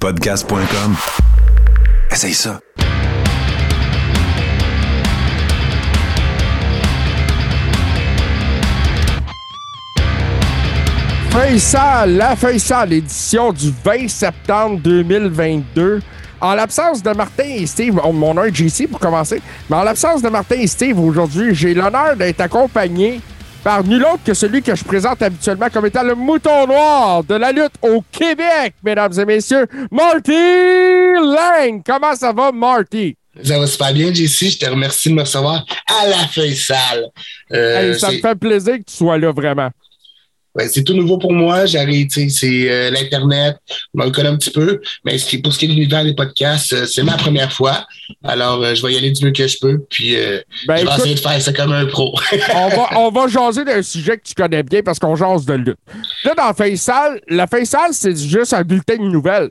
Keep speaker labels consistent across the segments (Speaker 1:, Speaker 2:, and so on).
Speaker 1: Podcast.com. Essaye ça.
Speaker 2: Feuille sale, la feuille sale, édition du 20 septembre 2022. En l'absence de Martin et Steve, oh, mon nom est JC pour commencer, mais en l'absence de Martin et Steve aujourd'hui, j'ai l'honneur d'être accompagné par nul autre que celui que je présente habituellement comme étant le mouton noir de la lutte au Québec, mesdames et messieurs, Marty Lang. Comment ça va, Marty?
Speaker 3: Ça va super bien, JC. Je te remercie de me recevoir à la feuille sale.
Speaker 2: Euh, hey, ça me fait plaisir que tu sois là, vraiment.
Speaker 3: C'est tout nouveau pour moi. J'arrive, c'est euh, l'Internet. Je me connais un petit peu. Mais pour ce qui est de l'univers des podcasts, euh, c'est ma première fois. Alors, euh, je vais y aller du mieux que je peux. Puis, ben, je vais essayer de faire ça comme un pro.
Speaker 2: on, va, on va jaser d'un sujet que tu connais bien parce qu'on jase de lutte. Là, dans Faisal, la Faisal, c'est juste un bulletin de nouvelles.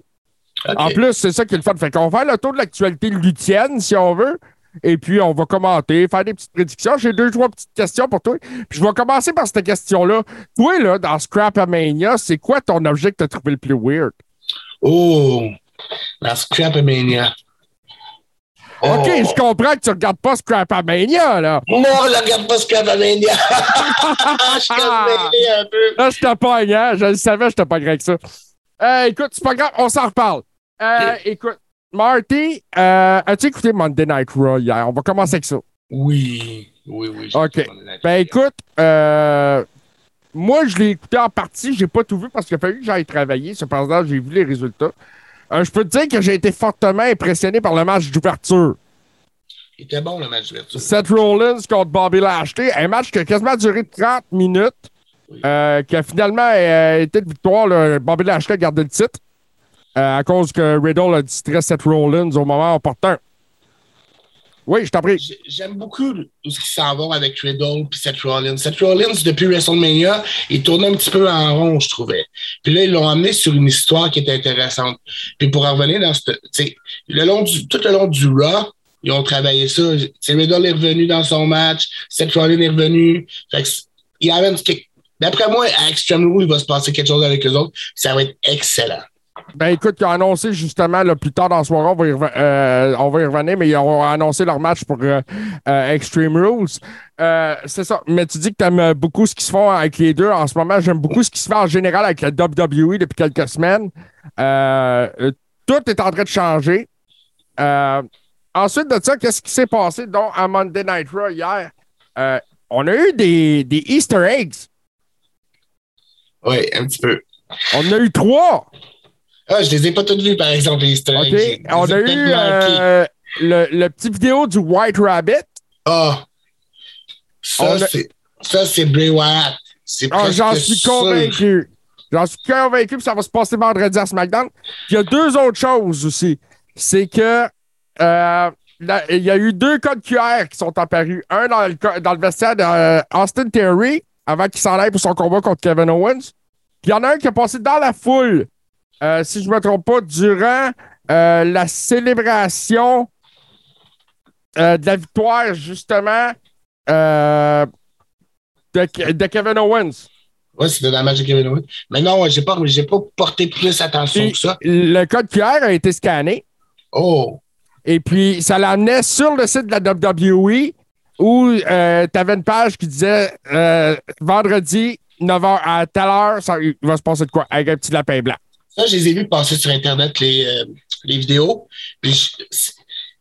Speaker 2: En plus, c'est ça qui est le fun. Fait qu'on va faire le tour de l'actualité luthienne, si on veut. Et puis, on va commenter, faire des petites prédictions. J'ai deux, trois petites questions pour toi. Puis, je vais commencer par cette question-là. Toi, là, dans Scrapamania, c'est quoi ton objet que tu as trouvé le plus weird?
Speaker 3: Oh, dans Scrapamania.
Speaker 2: Oh. OK, je comprends que tu regardes pas Scrapamania, là.
Speaker 3: Non, je regarde pas Scrapamania. je suis un peu.
Speaker 2: Là, je te pogne, hein? Je le savais, je te pognerais avec ça. Euh, écoute, c'est pas grave, on s'en reparle. Euh, Écoute, Marty, euh, as-tu écouté Monday Night Raw hier? On va commencer avec ça.
Speaker 3: Oui, oui, oui.
Speaker 2: OK. Ben écoute, euh, moi, je l'ai écouté en partie. J'ai pas tout vu parce qu'il a fallu que j'aille travailler. Cependant, j'ai vu les résultats. Euh, je peux te dire que j'ai été fortement impressionné par le match d'ouverture.
Speaker 3: Il était bon, le match d'ouverture.
Speaker 2: Seth Rollins contre Bobby Lashley. Un match qui a quasiment duré 30 minutes. qui a finalement été de victoire. Bobby Lashley a gardé le titre. Euh, à cause que Riddle a distrait Seth Rollins au moment opportun. Oui, je t'en prie.
Speaker 3: J'aime beaucoup ce qui s'en va avec Riddle et Seth Rollins. Seth Rollins, depuis WrestleMania, il tournait un petit peu en rond, je trouvais. Puis là, ils l'ont amené sur une histoire qui était intéressante. Puis pour en revenir dans ce... Le long tout le long du Raw, ils ont travaillé ça. T'sais, Riddle est revenu dans son match, Seth Rollins est revenu. Fait que, il amène... D'après moi, à Extreme Rule, il va se passer quelque chose avec eux autres. Ça va être excellent.
Speaker 2: Ben écoute, ils ont annoncé justement là, plus tard dans ce soir, on va, y euh, on va y revenir, mais ils ont annoncé leur match pour euh, euh, Extreme Rules. c'est ça. Mais tu dis que tu aimes beaucoup ce qui se fait avec les deux. En ce moment, j'aime beaucoup ce qui se fait en général avec la WWE depuis quelques semaines. tout est en train de changer. ensuite de ça, qu'est-ce qui s'est passé donc à Monday Night Raw hier? on a eu des, des Easter eggs.
Speaker 3: Oui, un petit peu.
Speaker 2: On en a eu trois.
Speaker 3: Ah, je les ai pas toutes vues, par exemple, les Easter
Speaker 2: eggs. On a eu euh, le, le, petit vidéo du White Rabbit.
Speaker 3: Ah. Ça, c'est, ça, c'est Bray Wyatt.
Speaker 2: Ah, j'en suis convaincu. J'en suis convaincu que ça va se passer vendredi à SmackDown. il y a deux autres choses aussi. C'est que euh, il y a eu deux codes QR qui sont apparus. Un dans le, dans le vestiaire d'Austin euh, Theory avant qu'il s'en aille pour son combat contre Kevin Owens. Puis il y en a un qui est passé dans la foule euh, si je ne me trompe pas, durant euh, la célébration euh, de la victoire, justement, de, Kevin Owens.
Speaker 3: Oui, c'était dans le match de Kevin Owens. Mais non, je n'ai pas, pas porté plus attention que ça.
Speaker 2: Le code QR a été scanné.
Speaker 3: Oh!
Speaker 2: Et puis, ça l'amenait sur le site de la WWE où tu avais une page qui disait vendredi, 9h à telle heure, ça, il va se passer de quoi? Avec un petit lapin blanc.
Speaker 3: Ça, je les ai vus passer sur Internet, les, euh, les vidéos. Puis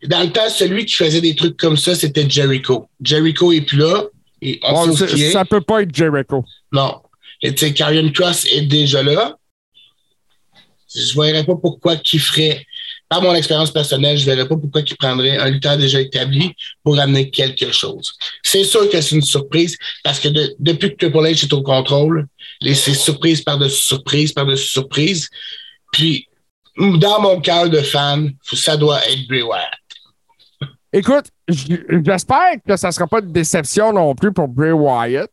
Speaker 3: dans le temps, celui qui faisait des trucs comme ça, c'était Jericho. Jericho est plus là. Et
Speaker 2: on ça peut pas être Jericho.
Speaker 3: Non. Et tu sais, Cross est déjà là. Je ne verrais pas pourquoi qu'il ferait par mon expérience personnelle, je ne verrais pas pourquoi il prendrait un lutteur déjà établi pour amener quelque chose. C'est sûr que c'est une surprise parce que depuis que Triple H est au contrôle, c'est surprise par-dessus surprise par-dessus surprise. Puis, dans mon cœur de fan, ça doit être Bray Wyatt.
Speaker 2: Écoute, j'espère que ça ne sera pas de déception non plus pour Bray Wyatt.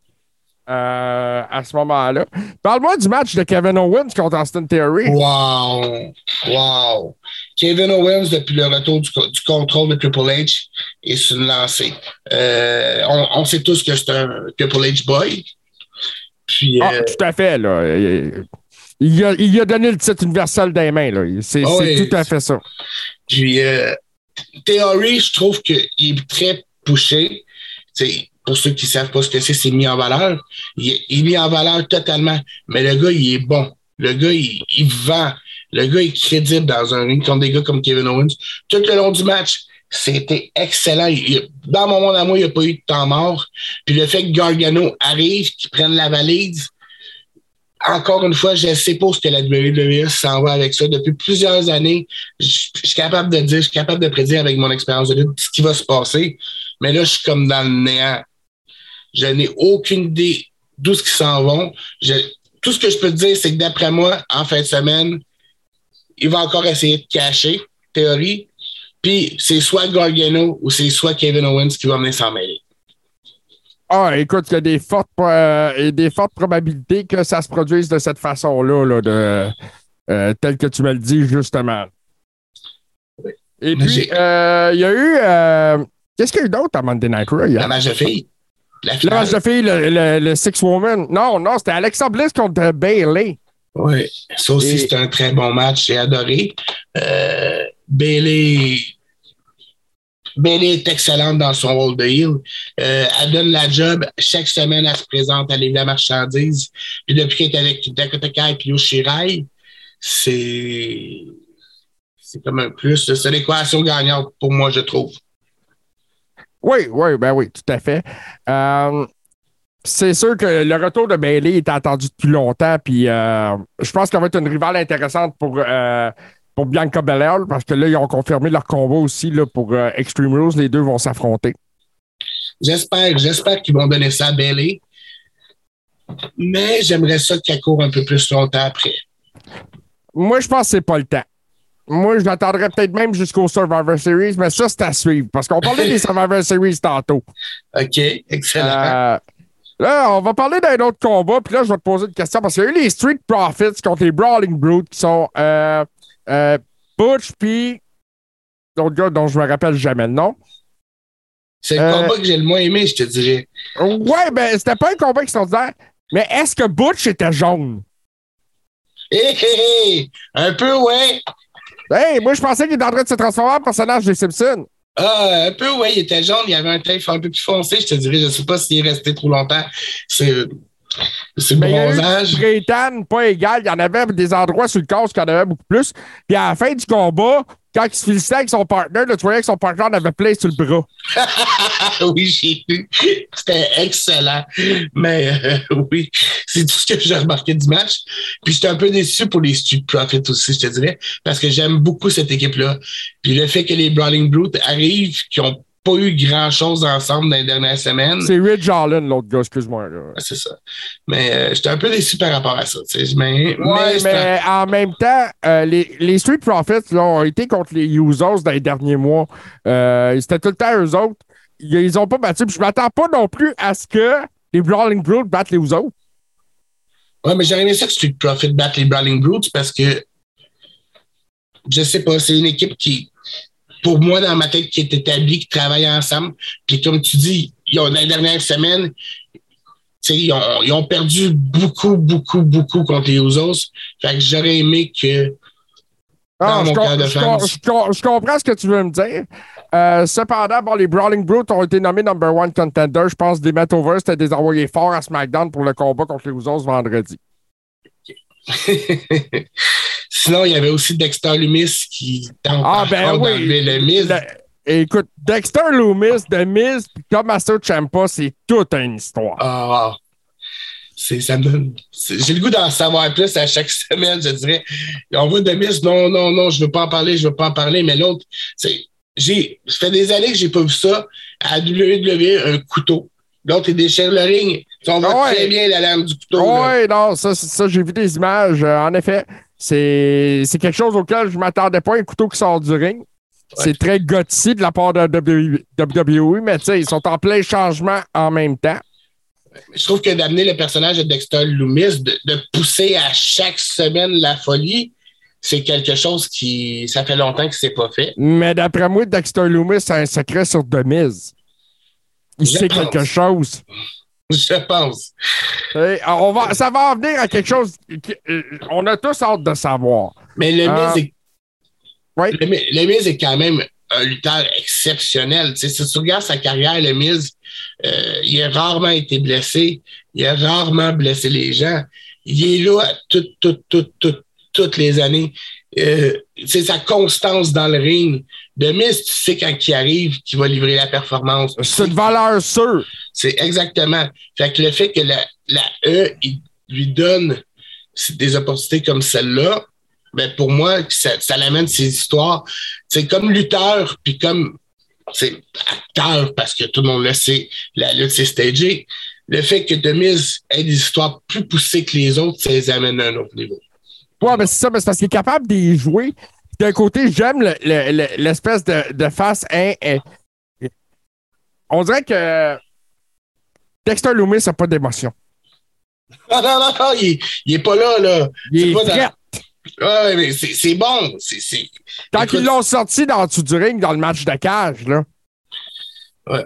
Speaker 2: Euh, à ce moment-là. Parle-moi du match de Kevin Owens contre Austin Theory.
Speaker 3: Wow! Wow! Kevin Owens, depuis le retour du, contrôle de Triple H, est sur une lancée. Euh, on, sait tous que c'est un Triple H boy. Puis,
Speaker 2: ah, euh, tout à fait, là. il, a, il a donné le titre universel des mains. Là. C'est,
Speaker 3: Oh, oui.
Speaker 2: tout à fait ça.
Speaker 3: Puis, euh, Theory, je trouve qu'il est très poussé. Pour ceux qui ne savent pas ce que c'est, c'est mis en valeur. Il, est- il est mis en valeur totalement. Mais le gars, il est bon. Le gars, il, il vend. Le gars est crédible dans un ring contre des gars comme Kevin Owens. Tout le long du match, c'était excellent. Dans mon monde à moi, il n'y a pas eu de temps mort. Puis le fait que Gargano arrive, qu'il prenne la valise, encore une fois, je ne sais pas ce que la WWE s'en va avec ça. Depuis plusieurs années, je suis capable de dire, je suis capable de prédire avec mon expérience de lutte ce qui va se passer. Mais là, je suis comme dans le néant. Je n'ai aucune idée d'où ce qu'ils s'en vont. Tout ce que je peux te dire, c'est que d'après moi, en fin de semaine, il va encore essayer de cacher, théorie. Puis c'est soit Gargano ou c'est soit Kevin Owens qui va venir s'en mêler.
Speaker 2: Ah, écoute, il y a des fortes, euh, des fortes probabilités que ça se produise de cette façon-là, là, de, euh, tel que tu me le dis, justement. Et puis, euh, il y a eu. euh, Qu'est-ce qu'il y a eu d'autre à Monday Night Raw?
Speaker 3: La match de filles. La
Speaker 2: match de filles, le, le- le Six Woman. Non, non, c'était Alexa Bliss contre Bailey.
Speaker 3: Oui, ça aussi, c'est un très bon match. J'ai adoré. Euh, Bailey. Bailey est excellente dans son rôle de heel. Euh, elle donne la job. Chaque semaine, elle se présente à livrer la marchandise. Puis depuis qu'elle est avec Dakota Kai et Yoshirai, c'est. C'est comme un plus. C'est l'équation gagnante pour moi, je trouve.
Speaker 2: Oui, oui, ben oui, tout à fait. Euh, c'est sûr que le retour de Bailey est attendu depuis longtemps, puis euh, je pense qu'elle va être une rivale intéressante pour, euh, pour Bianca Belair, parce que là, ils ont confirmé leur combat aussi là, pour euh, Extreme Rules. Les deux vont s'affronter.
Speaker 3: J'espère, j'espère qu'ils vont donner ça à Bailey. Mais j'aimerais ça qu'elle court un peu plus longtemps après.
Speaker 2: Moi, je pense que c'est pas le temps. Moi, je l'attendrais peut-être même jusqu'au Survivor Series, mais ça, c'est à suivre, parce qu'on parlait des Survivor Series tantôt.
Speaker 3: OK, excellent.
Speaker 2: Là, on va parler d'un autre combat, puis là, je vais te poser une question parce qu'il y a eu les Street Profits contre les Brawling Brutes qui sont euh, euh, Butch puis l'autre gars dont je me rappelle jamais le nom.
Speaker 3: C'est le
Speaker 2: euh,
Speaker 3: combat que j'ai le moins aimé, je te dirais.
Speaker 2: Ouais, ben, c'était pas un combat extraordinaire, mais est-ce que Butch était jaune?
Speaker 3: Hé, hé, hé! Un peu, ouais.
Speaker 2: Hey, moi, je pensais qu'il était en train de se transformer en personnage des Simpsons.
Speaker 3: Ah, un peu, ouais. Il était jaune, il avait un teint un peu plus foncé, je te dirais. Je sais pas s'il est resté trop longtemps. C'est c'est le
Speaker 2: y
Speaker 3: bronzage.
Speaker 2: Brayton, pas égal. Il y en avait des endroits sur le corps qui en avait beaucoup plus. Puis à la fin du combat, quand il se félicitait avec son partner, là, tu voyais que son partner en avait plein sur le bras.
Speaker 3: oui, j'ai vu. C'était excellent. Mais euh, oui, c'est tout ce que j'ai remarqué du match. Puis j'étais un peu déçu pour les Street Profits aussi, je te dirais, parce que j'aime beaucoup cette équipe-là. Puis le fait que les Brawling Brutes arrivent, qui ont pas eu grand-chose ensemble dans les dernières semaines.
Speaker 2: C'est Ridge Allen, l'autre gars, excuse-moi.
Speaker 3: C'est ça. Mais euh, j'étais un peu déçu par rapport à ça. Mais,
Speaker 2: Ouais, en même temps, euh, les, les Street Profits là, ont été contre les Usos dans les derniers mois. Euh, C'était tout le temps eux autres. Ils, ont pas battu. Puis je m'attends pas non plus à ce que les Brawling Brutes battent les Usos.
Speaker 3: Ouais, mais j'aurais aimé ça que Street Profit batte les Brawling Brutes parce que je sais pas, c'est une équipe qui, pour moi, dans ma tête, qui est établie, qui travaille ensemble. Puis comme tu dis, ils ont, dans les dernières semaines, ils ont, ils ont perdu beaucoup, beaucoup, beaucoup contre les Usos. Fait que j'aurais aimé que
Speaker 2: Ah, je, com-
Speaker 3: de
Speaker 2: je
Speaker 3: fan.
Speaker 2: com- je com- je comprends ce que tu veux me dire. Euh, cependant, bon, les Brawling Brutes ont été nommés number one contender. Je pense que des Metovers, c'était des envoyés forts à SmackDown pour le combat contre les Usos vendredi.
Speaker 3: Sinon, il y avait aussi Dexter Lumis qui tente
Speaker 2: Ah, ben oui.
Speaker 3: d'enlever le Miz.
Speaker 2: Écoute, Dexter Loomis, The Miz, puis Tommaso Ciampa, c'est toute une histoire.
Speaker 3: Ah, ça donne. j'ai le goût d'en savoir plus à chaque semaine, je dirais. On voit Demis, non, non, non, je veux pas en parler, je veux pas en parler, mais l'autre, c'est. J'ai, ça fait des années que j'ai pas vu ça. À WWE, un couteau. L'autre, il déchire le ring. On voit
Speaker 2: Ah ouais.
Speaker 3: très bien la lame du couteau. là.
Speaker 2: Oui, non, ça, ça, ça, j'ai vu des images. euh, en effet, c'est quelque chose auquel je ne m'attendais pas, un couteau qui sort du ring. C'est très gothique de la part de WWE, mais tu sais, ils sont en plein changement en même temps.
Speaker 3: Je trouve que d'amener le personnage de Dexter Loomis, de, de pousser à chaque semaine la folie, c'est quelque chose qui. Ça fait longtemps que c'est pas fait.
Speaker 2: Mais d'après moi, Dexter Loomis a un secret sur Miz. Il
Speaker 3: Je
Speaker 2: sait
Speaker 3: pense.
Speaker 2: quelque chose.
Speaker 3: Je pense.
Speaker 2: Et, on va, ça va en venir à quelque chose qu'on a tous hâte de savoir.
Speaker 3: Mais le
Speaker 2: Euh,
Speaker 3: Miz est.
Speaker 2: oui.
Speaker 3: Le, Mi- le Miz est quand même un lutteur exceptionnel. Tu sais, si tu regardes sa carrière, le Miz, euh, il a rarement été blessé. Il a rarement blessé les gens. Il est là toutes, toutes, toutes, toutes, toutes les années. Euh, c'est sa constance dans le ring. De Miz, tu sais quand il arrive qu'il va livrer la performance.
Speaker 2: C'est une valeur sûre.
Speaker 3: C'est exactement. Fait que le fait que la, la E il lui donne des opportunités comme celle-là, ben pour moi, ça, ça l'amène ses histoires. C'est comme lutteur, puis comme c'est acteur, parce que tout le monde le sait, la lutte, c'est stagé. Le fait que Demise ait des histoires plus poussées que les autres, ça les amène à un autre niveau.
Speaker 2: Ouais, mais c'est ça, mais c'est parce qu'il est capable d'y jouer. D'un côté, j'aime le- le- le- l'espèce de, de face. hein, hein. On dirait que Dexter Loomis n'a pas d'émotion.
Speaker 3: Non, non, non, non, il, il est pas là, là.
Speaker 2: Il
Speaker 3: C'est
Speaker 2: est
Speaker 3: dans-. Ouais, mais c'est bon. C'est, c'est...
Speaker 2: Quand
Speaker 3: Écoute-
Speaker 2: ils l'ont sorti dans le du ring, dans le match de cage, là.
Speaker 3: Ouais.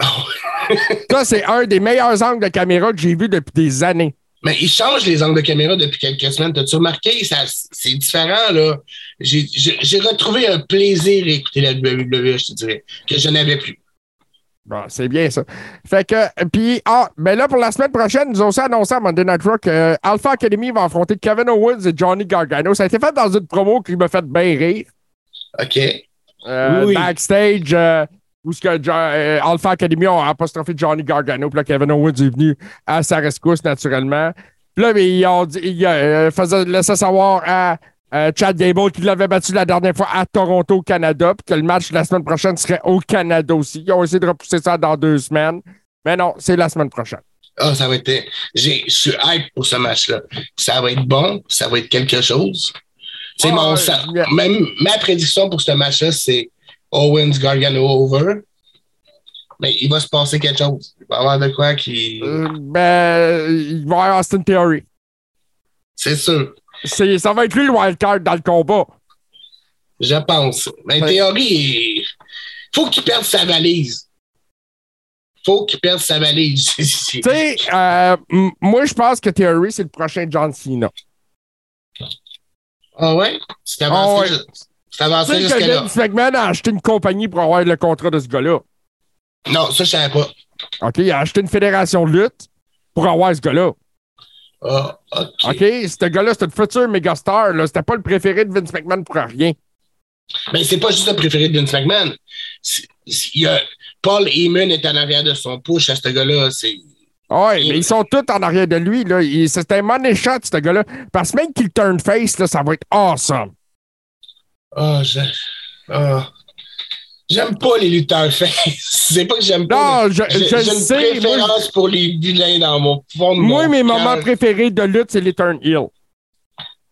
Speaker 2: Ça, c'est un des meilleurs angles de caméra que j'ai vu depuis des années.
Speaker 3: Mais il change les angles de caméra depuis quelques semaines. T'as-tu remarqué? Ça, c'est différent, là. J'ai, j'ai, retrouvé un plaisir à écouter la WWE, je te dirais, que je n'avais plus.
Speaker 2: Bon, c'est bien ça. Fait que, puis, ah, ben là, pour la semaine prochaine, nous ont aussi annoncé à Monday Night Raw que euh, Alpha Academy va affronter Kevin Owens et Johnny Gargano. Ça a été fait dans une promo qui m'a fait bien rire.
Speaker 3: OK?
Speaker 2: Euh,
Speaker 3: Oui, oui.
Speaker 2: Backstage, euh, où ce que euh, Alpha Academy ont apostrophé Johnny Gargano, puis là, Kevin Owens est venu à sa rescousse, naturellement. Puis là, mais ils ont dit, ils euh, faisaient savoir à euh, Chad Gable qu'il l'avait battu la dernière fois à Toronto, au Canada, puis que le match de la semaine prochaine serait au Canada aussi. Ils ont essayé de repousser ça dans deux semaines. Mais non, c'est la semaine prochaine.
Speaker 3: Ah, ça va être. J'ai, je suis hype pour ce match-là. Ça va être bon, ça va être quelque chose. C'est
Speaker 2: Ah,
Speaker 3: mon. ça- même, ma prédiction pour ce match-là, c'est Owens Gargano over. Mais il va se passer quelque chose. Il va y avoir de quoi qui.
Speaker 2: Euh, ben, il va y avoir Austin Theory.
Speaker 3: C'est sûr.
Speaker 2: Ça va être lui le wildcard dans le combat.
Speaker 3: Je pense. Mais
Speaker 2: Ouais.
Speaker 3: théorie, il faut qu'il perde sa valise. faut qu'il perde sa valise.
Speaker 2: Tu sais, euh, moi, je pense que Theory, c'est le prochain John Cena.
Speaker 3: ah ouais? C'est
Speaker 2: Ah
Speaker 3: avancé,
Speaker 2: ouais. Tu
Speaker 3: avancé jusqu'à.
Speaker 2: Vince McMahon a acheté une compagnie pour avoir le contrat de ce gars-là.
Speaker 3: Non, ça, je savais pas.
Speaker 2: OK? Il a acheté une fédération de lutte pour avoir ce gars-là.
Speaker 3: Ah, OK.
Speaker 2: OK? Ce gars-là, c'est une future mégastar. C'était pas le préféré de Vince McMahon pour rien.
Speaker 3: Mais c'est pas juste le préféré de Vince McMahon. Y a- Paul Heyman est en arrière de son push à ce gars-là. C'est.
Speaker 2: Ouais, mais ils sont tous en arrière de lui. Là. C'est un money shot, ce gars-là. Parce que même qu'il turn face, là, ça va être awesome.
Speaker 3: Ah, je- ah. J'aime pas les lutteurs fins. c'est pas que j'aime pas.
Speaker 2: Non, je,
Speaker 3: j'ai
Speaker 2: je
Speaker 3: j'ai une
Speaker 2: sais. Moi,
Speaker 3: préférence pour les vilains dans mon fond de
Speaker 2: moi,
Speaker 3: mon
Speaker 2: mes
Speaker 3: cœur.
Speaker 2: moments préférés de lutte, c'est les turn heel.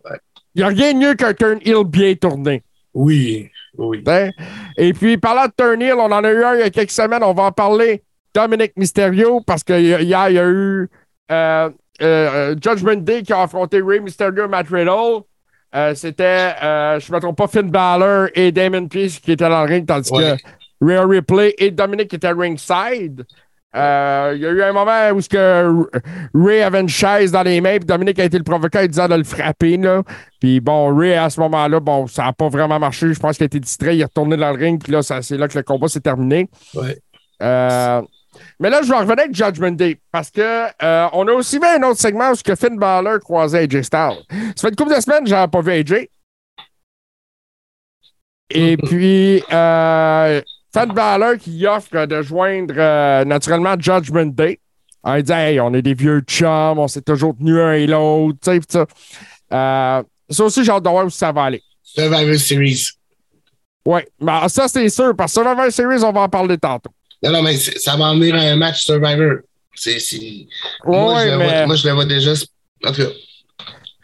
Speaker 3: Ouais.
Speaker 2: Il n'y a rien de mieux qu'un turn heel bien tourné.
Speaker 3: Oui, oui.
Speaker 2: Hein? Et puis, parlant de turn heel, on en a eu un il y a quelques semaines. On va en parler. Dominic Mysterio, parce que hier, il y a eu euh, euh, Judgment Day qui a affronté Ray Mysterio et Matt Riddle. Euh, C'était, euh, je ne me trompe pas, Finn Balor et Damon Priest qui étaient dans le ring, tandis
Speaker 3: Ouais.
Speaker 2: que Rhea Ripley et Dominic étaient ringside. Euh, Il y a eu un moment où ce que Ray avait une chaise dans les mains, puis Dominic a été le provoqueur disant de le frapper. Là. Puis bon, Ray, à ce moment-là, bon, ça n'a pas vraiment marché. Je pense qu'il a été distrait, il est retourné dans le ring, puis là, c'est là que le combat s'est terminé.
Speaker 3: Ouais.
Speaker 2: Euh, mais là, je vais revenir avec Judgment Day parce que euh, on a aussi vu un autre segment où ce que Finn Balor croisait AJ Styles. Ça fait une couple de semaines que j'avais pas vu AJ. Et puis, euh, Finn Balor qui offre de joindre euh, naturellement Judgment Day. En disant, hey, on est des vieux chums, on s'est toujours tenus un et l'autre, tu sais, pis ça. Euh, ça aussi, j'ai hâte de voir où ça va aller.
Speaker 3: Survivor Series.
Speaker 2: Ouais, mais ça, c'est sûr, parce que Survivor Series, on va en parler tantôt.
Speaker 3: Non, non, mais ça va en venir à un match Survivor. C'est, c'est... moi, je
Speaker 2: Ouais, mais.
Speaker 3: vois, moi, je le vois déjà. En tout cas,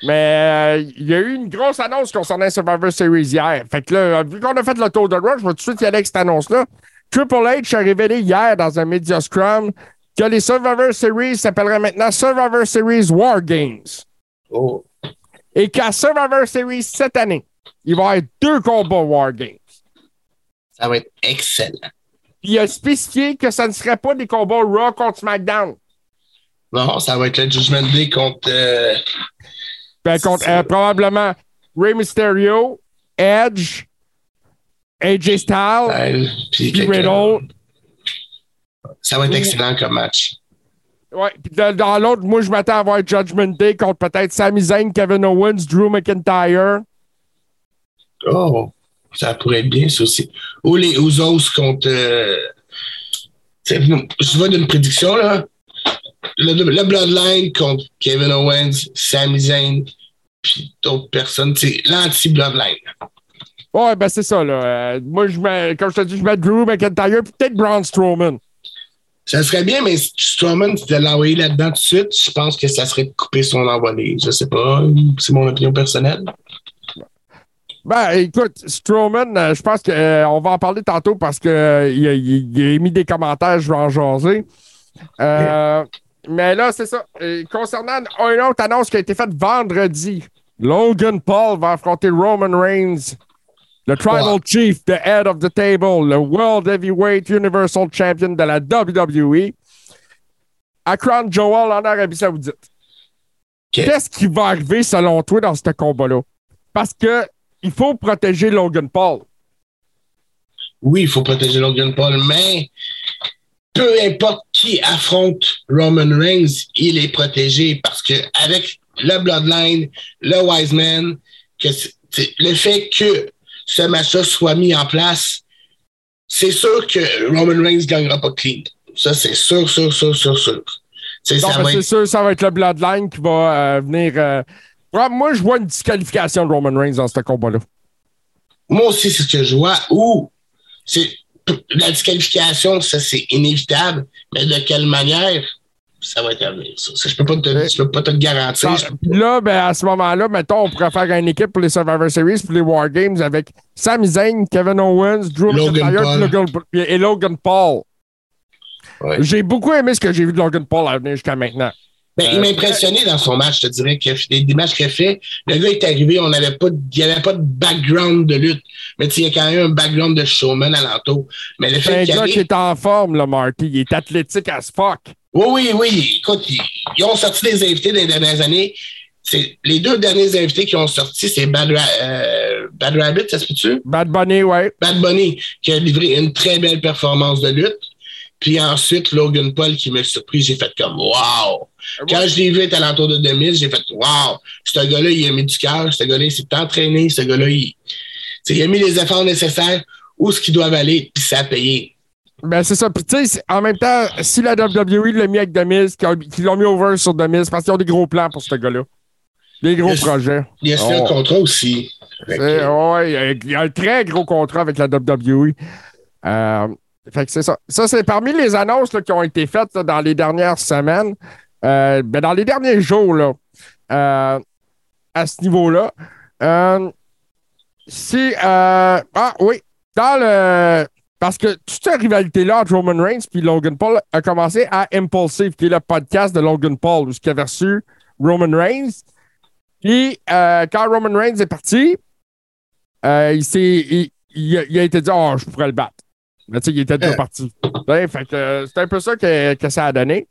Speaker 2: Mais euh, il y a eu une grosse annonce concernant Survivor Series hier. Fait que là, vu qu'on a fait le tour de Raw, je vais tout de suite y aller avec cette annonce-là. Triple H a révélé hier dans un Media Scrum que les Survivor Series s'appelleraient maintenant Survivor Series War Games.
Speaker 3: oh,
Speaker 2: Et qu'à Survivor Series cette année, il va y avoir deux combats War Games.
Speaker 3: ça va être excellent.
Speaker 2: Puis il a spécifié que ça ne serait pas des combats Raw contre SmackDown.
Speaker 3: Non, ça va être le Judgment Day contre. Euh,
Speaker 2: ben, contre euh, probablement Rey Mysterio, Edge, AJ Styles, puis Riddle.
Speaker 3: Ça va être excellent comme match.
Speaker 2: Ouais, puis dans l'autre, moi, je m'attends à voir Judgment Day contre peut-être Sami Zayn, Kevin Owens, Drew McIntyre.
Speaker 3: Oh, ça pourrait être bien, ça aussi. Ou les Usos contre. Euh, je vois d'une prédiction, là. Le, le, Bloodline contre Kevin Owens, Sami Zayn, puis d'autres personnes. C'est l'anti-Bloodline.
Speaker 2: Ouais, ben c'est ça, là. Euh, moi, je mets, comme je te dis, je mets Drew McIntyre, puis peut-être Braun Strowman.
Speaker 3: Ça serait bien, mais Strowman, de l'envoyer là-dedans tout de suite, je pense que ça serait de couper son envolé. Je sais pas. C'est mon opinion personnelle.
Speaker 2: Ben, écoute, Strowman, euh, je pense qu'on euh, va en parler tantôt parce qu'il euh, il, a mis des commentaires, je vais en jaser. Mais là, c'est ça. concernant une autre annonce qui a été faite vendredi, Logan Paul va affronter Roman Reigns, le Tribal Chief, the head of the table, le World Heavyweight Universal Champion de la WWE, à Crown Joel en Arabie Saoudite. Qu'est-ce qui va arriver selon toi dans ce combat-là? Parce que il faut protéger Logan Paul.
Speaker 3: Oui, il faut protéger Logan Paul, mais peu importe qui affronte Roman Reigns, il est protégé parce que avec le Bloodline, le Wiseman, que le fait que ce match-là soit mis en place, c'est sûr que Roman Reigns ne gagnera pas clean. Ça, c'est sûr, sûr, sûr, sûr, sûr.
Speaker 2: C'est sûr, ça va être le Bloodline qui va euh, venir euh, moi, je vois une disqualification de Roman Reigns dans ce combat-là.
Speaker 3: Moi aussi, c'est ce que je vois. Ou c'est la disqualification, ça c'est inévitable, mais de quelle manière? Ça va être à venir. Ça. je peux pas te, peux pas te garantir.
Speaker 2: là, ben, à ce moment-là, mettons, on pourrait faire une équipe pour les Survivor Series, pour les War Games avec Sami Zayn, Kevin Owens, Drew McIntyre et Logan Paul. J'ai beaucoup aimé ce que j'ai vu de Logan Paul à venir jusqu'à maintenant.
Speaker 3: Ben, il m'a euh, impressionné dans son match, je te dirais, que des, matchs qu'il a fait. Le gars est arrivé, on n'avait pas, il n'y avait pas de background de lutte. Mais il y a quand même un background de showman alentour. Mais le fait
Speaker 2: un gars qui est en forme, là, Marty. Il est athlétique as fuck.
Speaker 3: Oui, oui, oui. Écoute, ils, ont sorti des invités dans les dernières années. Les deux derniers invités qui ont sorti, c'est Bad, euh, Bad Rabbit, ça se peut-tu?
Speaker 2: Bad Bunny, ouais.
Speaker 3: Bad Bunny, qui a livré une très belle performance de lutte. Puis ensuite, Logan Paul qui m'a surpris, j'ai fait comme wow! Quand je l'ai vu être à l'entour de 2000, j'ai fait wow! Ce gars-là, il a mis du cœur, ce gars-là, il s'est entraîné, ce gars-là, il, il, a mis les efforts nécessaires où ce qu'ils doivent aller, puis ça a payé.
Speaker 2: Ben, c'est ça. Puis, tu sais, en même temps, si la WWE l'a mis avec Demise, qu'ils l'ont mis over sur Demise, parce qu'ils ont des gros plans pour ce gars-là. Des gros projets.
Speaker 3: Il y a un oh. contrat aussi.
Speaker 2: Oui, il y a un très gros contrat avec la WWE. Euh, fait que c'est ça. Ça, c'est parmi les annonces qui ont été faites dans les dernières semaines, euh, ben, dans les derniers jours, là, euh, à ce niveau-là. Euh, si. ah oui, dans le. Parce que toute cette rivalité-là entre Roman Reigns et Logan Paul a commencé à Impulsive, qui est le podcast de Logan Paul, où il avait reçu Roman Reigns. Puis, quand Roman Reigns est parti, il, s'est, il, a été dit Oh, je pourrais le battre. Mais tu sais, il était déjà euh. parti. fait que euh, c'est un peu ça que, que ça a donné.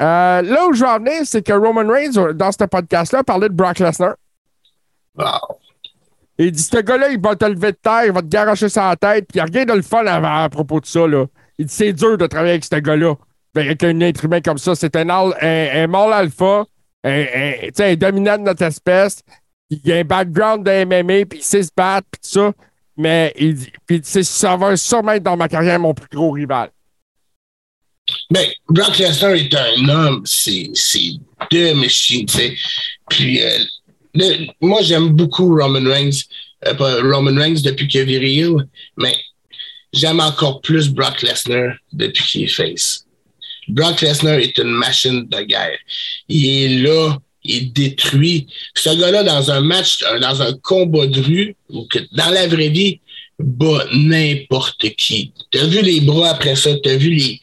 Speaker 2: Euh, là où je veux en venir, c'est que Roman Reigns, dans ce podcast-là, parlait de Brock Lesnar.
Speaker 3: Wow.
Speaker 2: Il dit Ce gars-là, il va te lever de terre, il va te garocher sa tête, puis il n'y a rien de le fun à, propos de ça. Là. Il dit C'est dur de travailler avec ce gars-là. Avec un être humain comme ça. C'est un, un, un mâle alpha, un, un, dominant de notre espèce. Il a un background de MMA, puis il sait se battre, puis tout ça. Mais puis, ça va sûrement être dans ma carrière mon plus gros rival.
Speaker 3: Mais ben, Brock Lesnar est un homme, c'est deux machines. Puis euh, moi, j'aime beaucoup Roman Reigns, euh, pas Roman Reigns depuis qu'il est viril, mais j'aime encore plus Brock Lesnar depuis qu'il est face. Brock Lesnar est une machine de guerre. Il est là, il détruit. Ce gars-là, dans un match, dans un combat de rue, ou que dans la vraie vie, bat n'importe qui. T'as vu les bras après ça, t'as vu les.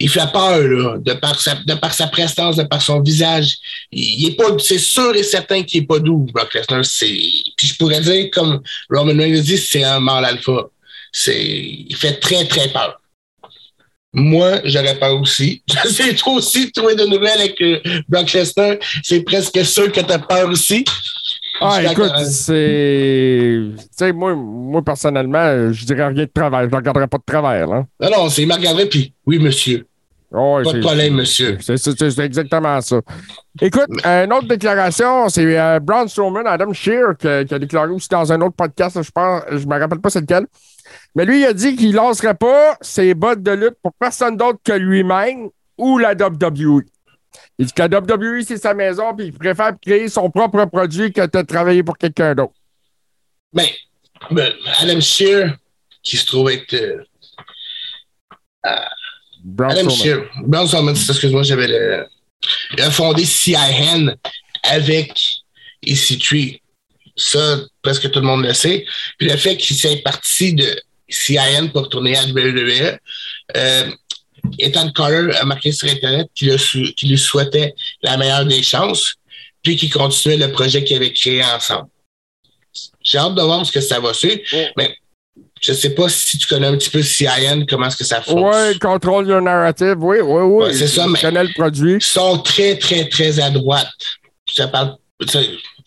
Speaker 3: Il fait peur, là, de par sa, de par sa prestance, de par son visage. Il, est pas, c'est sûr et certain qu'il est pas doux, Brock Lesnar. C'est, puis je pourrais dire, comme Roman Reigns dit, c'est un mal alpha. C'est, il fait très, très peur. Moi, j'aurais peur aussi. C'est toi aussi trouver de nouvelles avec euh. C'est presque sûr que tu as peur aussi.
Speaker 2: Ah, écoute, c'est. Tu sais, moi, moi, personnellement, je dirais rien de travers. Je ne regarderais pas de travers. Hein.
Speaker 3: Non, non, c'est Marc André, puis oui, monsieur.
Speaker 2: Oh,
Speaker 3: Pas de problème, monsieur.
Speaker 2: C'est exactement ça. Écoute, une autre déclaration, c'est euh, Braun Strowman, Adam Shear, qui, qui a déclaré aussi dans un autre podcast, là, je pense, je me rappelle pas c'est lequel. Mais lui, il a dit qu'il lancerait pas ses bottes de lutte pour personne d'autre que lui-même ou la WWE. Il dit que la WWE, c'est sa maison, puis il préfère créer son propre produit que de travailler pour quelqu'un d'autre.
Speaker 3: Mais, ben, Adam Shear, qui se trouve être. euh, Adam
Speaker 2: Strowman.
Speaker 3: Shear. Brown excuse-moi, j'avais le. Il a fondé CIN avec EC3. Ça, presque tout le monde le sait. Puis le fait qu'il s'est parti de CIN pour retourner à WWE, euh, Ethan Carter a marqué sur Internet qu'il lui souhaitait la meilleure des chances, puis qu'il continuait le projet qu'ils avaient créé ensemble. J'ai hâte de voir ce que ça va suivre,
Speaker 2: Ouais.
Speaker 3: mais je sais pas si tu connais un petit peu CIN, comment est-ce que ça fonctionne.
Speaker 2: Ouais, control your narrative. Oui, oui, oui.
Speaker 3: Ouais, c'est ça, mais-
Speaker 2: le produit.
Speaker 3: Ils sont très, très, très à droite. Ça parle.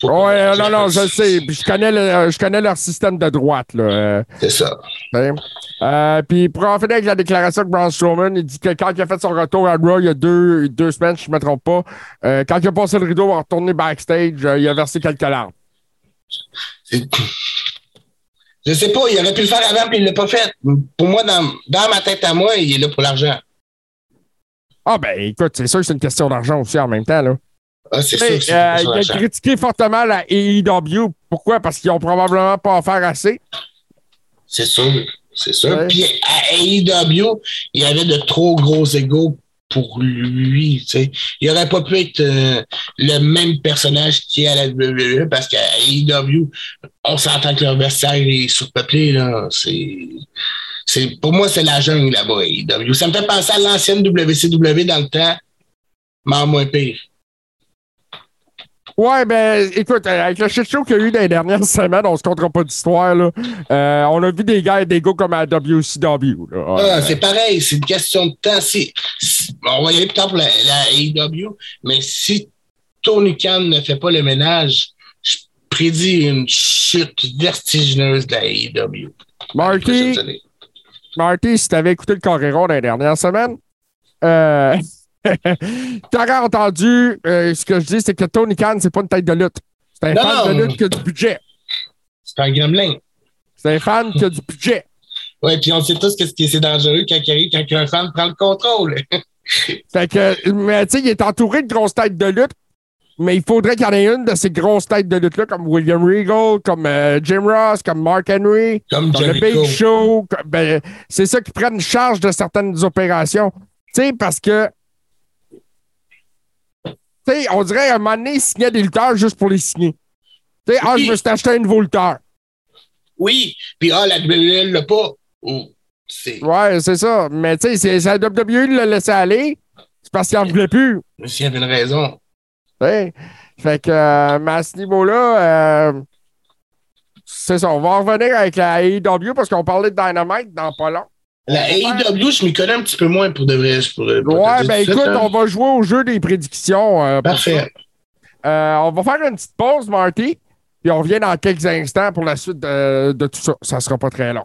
Speaker 2: Ouais, non, non, je sais. Puis je connais, le- je connais leur système de droite, là. euh,
Speaker 3: C'est ça.
Speaker 2: Euh, puis pour en finir avec la déclaration de Braun Strowman, il dit que quand il a fait son retour à Raw il y a deux, deux semaines, je ne me trompe pas, euh, quand il a passé le rideau pour retourner backstage, euh, il a versé quelques larmes.
Speaker 3: Je sais pas, il aurait pu le faire avant, puis il l'a pas fait. Pour moi, dans, dans ma tête à moi, il est là pour l'argent.
Speaker 2: Ah ben écoute, c'est sûr que c'est une question d'argent aussi en même temps. Là.
Speaker 3: Ah, c'est sûr
Speaker 2: euh, il a critiqué fortement la AEW. Pourquoi? Parce qu'ils ont probablement pas offert assez.
Speaker 3: C'est sûr. C'est sûr.
Speaker 2: Ouais.
Speaker 3: Puis à AEW, il y avait de trop gros égaux pour lui. tu sais. Il aurait pas pu être euh, le même personnage qui est à la WWE parce qu'à AEW, on s'entend que leur vestiaire est surpeuplé. Là. C'est, c'est, pour moi, c'est la jungle là-bas, AEW. Ça me fait penser à l'ancienne WCW dans le temps, mais en moins pire.
Speaker 2: Ouais, ben, écoute, euh, avec le shit show qu'il y a eu dans les dernières semaines, on se comptera pas d'histoire, là. Euh, on a vu des gars et des gars comme à WCW, là.
Speaker 3: Ah, c'est pareil, c'est une question de temps. Si, si- on va y aller plus tard pour la, la AEW, mais si Tony Khan ne fait pas le ménage, je prédis une chute vertigineuse de la AEW.
Speaker 2: Marty? Marty, si t'avais écouté le Coréron dans les dernières semaines, euh, t'aurais entendu euh, ce que je dis, c'est que Tony Khan, c'est pas une tête de lutte. C'est un
Speaker 3: Non,
Speaker 2: fan de lutte qui a du budget.
Speaker 3: C'est un gremlin.
Speaker 2: C'est un fan qui a du budget.
Speaker 3: Oui, puis on sait tous qui c'est dangereux quand il arrive, quand un fan prend le contrôle.
Speaker 2: Fait que, mais tu sais, il est entouré de grosses têtes de lutte, mais il faudrait qu'il y en ait une de ces grosses têtes de lutte-là, comme William Regal, comme euh, Jim Ross, comme Mark Henry,
Speaker 3: Comme
Speaker 2: comme le. Big Show. ben, c'est ça qui prennent charge de certaines opérations. Tu sais, parce que. On dirait à un moment donné, ils signaient des lutteurs juste pour les signer. Tu sais, ah, je me suis acheté un nouveau lutteur.
Speaker 3: Oui, puis ah, la WWE l'a pas. Oh, c'est...
Speaker 2: Ouais, c'est ça. Mais tu sais, la WWE qui l'a laissé aller. C'est parce qu'il en voulait plus.
Speaker 3: S'il y avait une raison.
Speaker 2: Ouais. Fait que, euh, mais à ce niveau-là, euh, c'est ça. On va en revenir avec la AEW parce qu'on parlait de Dynamite dans pas long.
Speaker 3: La AEW, je m'y connais un petit peu moins pour de vrai. Pour, pour
Speaker 2: Ouais, ben écoute,
Speaker 3: hein.
Speaker 2: on va jouer au jeu des prédictions. euh.
Speaker 3: Parfait.
Speaker 2: Euh, on va faire une petite pause, Marty, puis on revient dans quelques instants pour la suite de, de tout ça. Ça sera pas très long.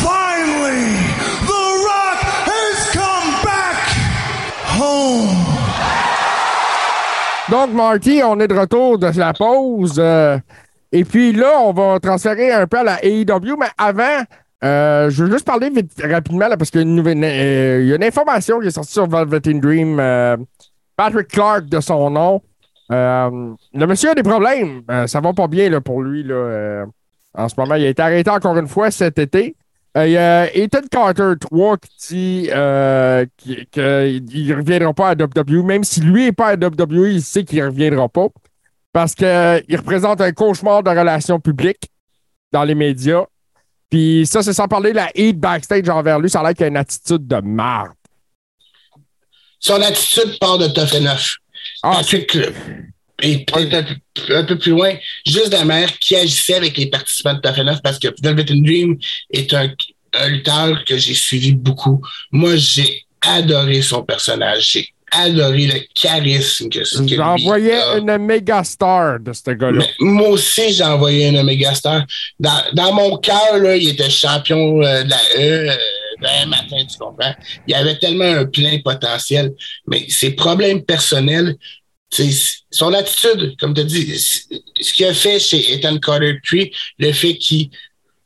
Speaker 4: Finally, The Rock has come back home.
Speaker 2: Donc, Marty, on est de retour de la pause. euh, et puis là, on va transférer un peu à la AEW, mais avant, euh, je veux juste parler rapidement, parce qu'il y, a une nouvelle- euh, y a une information qui est sortie sur Velvet Dream. euh, Patrick Clark, de son nom. Le monsieur a des problèmes. Ça va pas bien là, pour lui là, en ce moment. Il a été arrêté encore une fois cet été. Il y a Ethan Carter 3 qui dit qu'il ne reviendra pas à WWE, même si lui n'est pas à WWE, il sait qu'il ne reviendra pas. Parce qu'il représente un cauchemar de relations publiques dans les médias. Puis ça, c'est sans parler de la hate backstage envers lui. Ça a l'air qu'il a une attitude de marde.
Speaker 3: Son attitude part de Tough Enough.
Speaker 2: Ah,
Speaker 3: et peut-être un, peu- plus loin, juste la manière qui agissait avec les participants de Tough Enough parce que Velvet in Dream est un, un lutteur que j'ai suivi beaucoup. Moi, j'ai adoré son personnage. J'ai adoré le charisme que ce
Speaker 2: J'ai envoyé une méga star de ce gars-là.
Speaker 3: Moi aussi, j'ai envoyé une méga star. Dans, dans mon cœur, il était champion euh, de la E. euh, matin, tu comprends? Il avait tellement un plein potentiel, mais ses problèmes personnels, son attitude, comme tu as dit, c'est- ce qu'il a fait chez Ethan Carter Tree, le fait qu'il,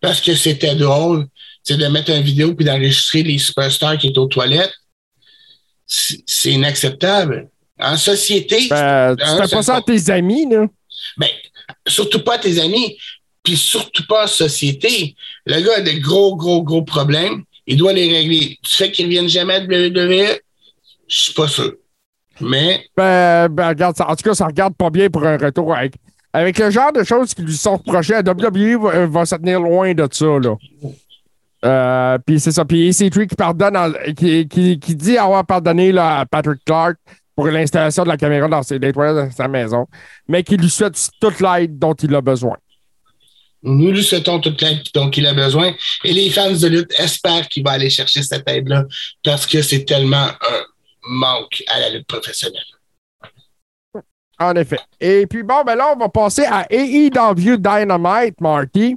Speaker 3: parce que c'était drôle, c'est de mettre une vidéo puis d'enregistrer les superstars qui étaient aux toilettes, c'est inacceptable. En société,
Speaker 2: Ben, tu
Speaker 3: Hein,
Speaker 2: fais
Speaker 3: c'est
Speaker 2: pas ça à tes amis, là.
Speaker 3: ben, surtout pas tes amis, puis surtout pas en société. Le gars a de gros, gros, gros problèmes. Il doit les régler. Tu fais qu'il ne revienne jamais à WWE? Je suis pas sûr. Mais
Speaker 2: Ben, ben, regarde, ça, en tout cas, ça regarde pas bien pour un retour avec, avec le genre de choses qui lui sont reprochées. La WWE va, va se tenir loin de ça, là. Euh, puis c'est ça. Puis EC3 qui pardonne, en- qui, qui, qui dit avoir pardonné là, à Patrick Clark pour l'installation de la caméra dans ses les toilettes de sa maison, mais qui lui souhaite toute l'aide dont il a besoin.
Speaker 3: nous lui souhaitons toute l'aide dont il a besoin. Et les fans de lutte espèrent qu'il va aller chercher cette aide-là parce que c'est tellement un manque à la lutte professionnelle.
Speaker 2: En effet. Et puis bon, ben là, on va passer à AEW Dynamite, Marty.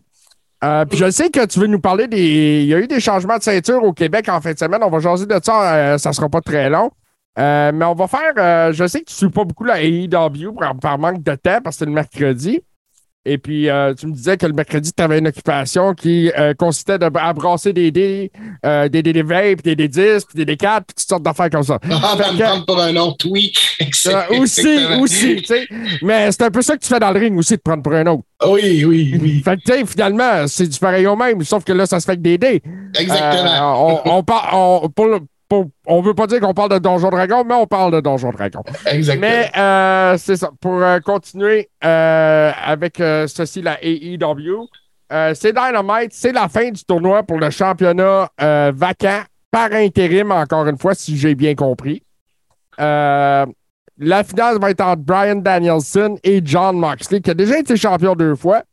Speaker 2: Euh, puis je sais que tu veux nous parler des. Il y a eu des changements de ceinture au Québec en fin de semaine. On va jaser de ça. euh, ça sera pas très long. Euh, mais on va faire. euh, je sais que tu ne suis pas beaucoup la AEW par, par manque de temps parce que c'est le mercredi. Et puis, euh, tu me disais que le mercredi, tu avais une occupation qui euh, consistait de à brasser des dés, euh, des dés des vapes, des dés 10, puis des dés 4, puis toutes sortes d'affaires comme ça.
Speaker 3: Ah, va me
Speaker 2: que-
Speaker 3: prendre pour un autre, oui.
Speaker 2: Euh, aussi, aussi, tu sais. Mais c'est un peu ça que tu fais dans le ring aussi, de prendre pour un autre.
Speaker 3: Oui, oui, oui.
Speaker 2: Fait que, tu sais, finalement, c'est du pareil au même, sauf que là, ça se fait avec des dés.
Speaker 3: Exactement.
Speaker 2: Euh, on, on, par- on, pour pour- on veut pas dire qu'on parle de Donjon Dragon, mais on parle de Donjon Dragon.
Speaker 3: Exactement.
Speaker 2: Mais euh, c'est ça. Pour euh, continuer euh, avec ceci, la AEW, c'est Dynamite, c'est la fin du tournoi pour le championnat vacant par intérim, encore une fois, si j'ai bien compris. Euh, la finale va être entre Brian Danielson et John Moxley, qui a déjà été champion deux fois.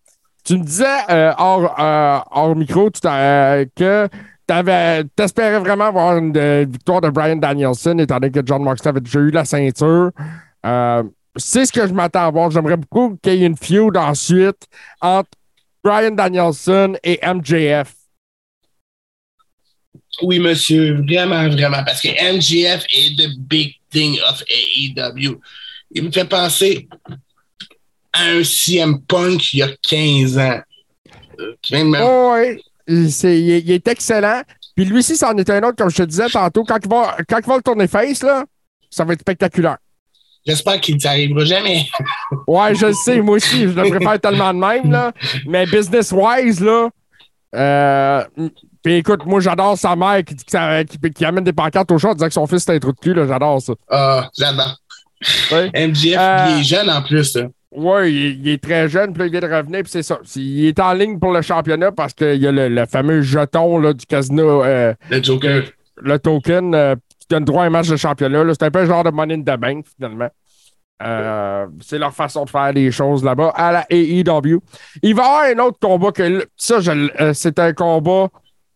Speaker 2: Tu me disais euh, hors, euh, hors micro tout à- que tu espérais vraiment avoir une euh, victoire de Brian Danielson, étant donné que John Moxley avait déjà eu la ceinture. Euh, c'est ce que je m'attends à voir. J'aimerais beaucoup qu'il y ait une feud ensuite entre Brian Danielson et MJF.
Speaker 3: Oui, monsieur, vraiment, vraiment, parce que MGF est the big thing of AEW. Il me fait penser à un CM Punk il y a 15 ans. Euh, même-
Speaker 2: Oh, oui, il, c'est- il est, il est excellent. Puis lui aussi, c'en est un autre, comme je te disais tantôt. Quand il va, quand il va le tourner face, là, ça va être spectaculaire.
Speaker 3: J'espère qu'il n'arrivera jamais.
Speaker 2: Ouais, je le sais, moi aussi, je le préfère tellement de même, là. Mais business-wise, là, euh, puis écoute, moi, j'adore sa mère qui, amène des pancartes au chat en disant que son fils est un trou de cul, là. J'adore ça.
Speaker 3: Ah, j'adore.
Speaker 2: Ouais.
Speaker 3: MGF,
Speaker 2: Euh,
Speaker 3: il est jeune en plus. là.
Speaker 2: Ouais, il, est- il est très jeune, puis il vient de revenir, puis c'est ça. Il est en ligne pour le championnat parce qu'il y a le, le fameux jeton là, du casino, euh,
Speaker 3: Le Joker.
Speaker 2: le token euh, qui donne droit à un match de championnat. C'est un peu un genre de money in the bank, finalement. Euh, c'est leur façon de faire les choses là-bas à la AEW. Il va y avoir un autre combat que ça, euh, c'est un combat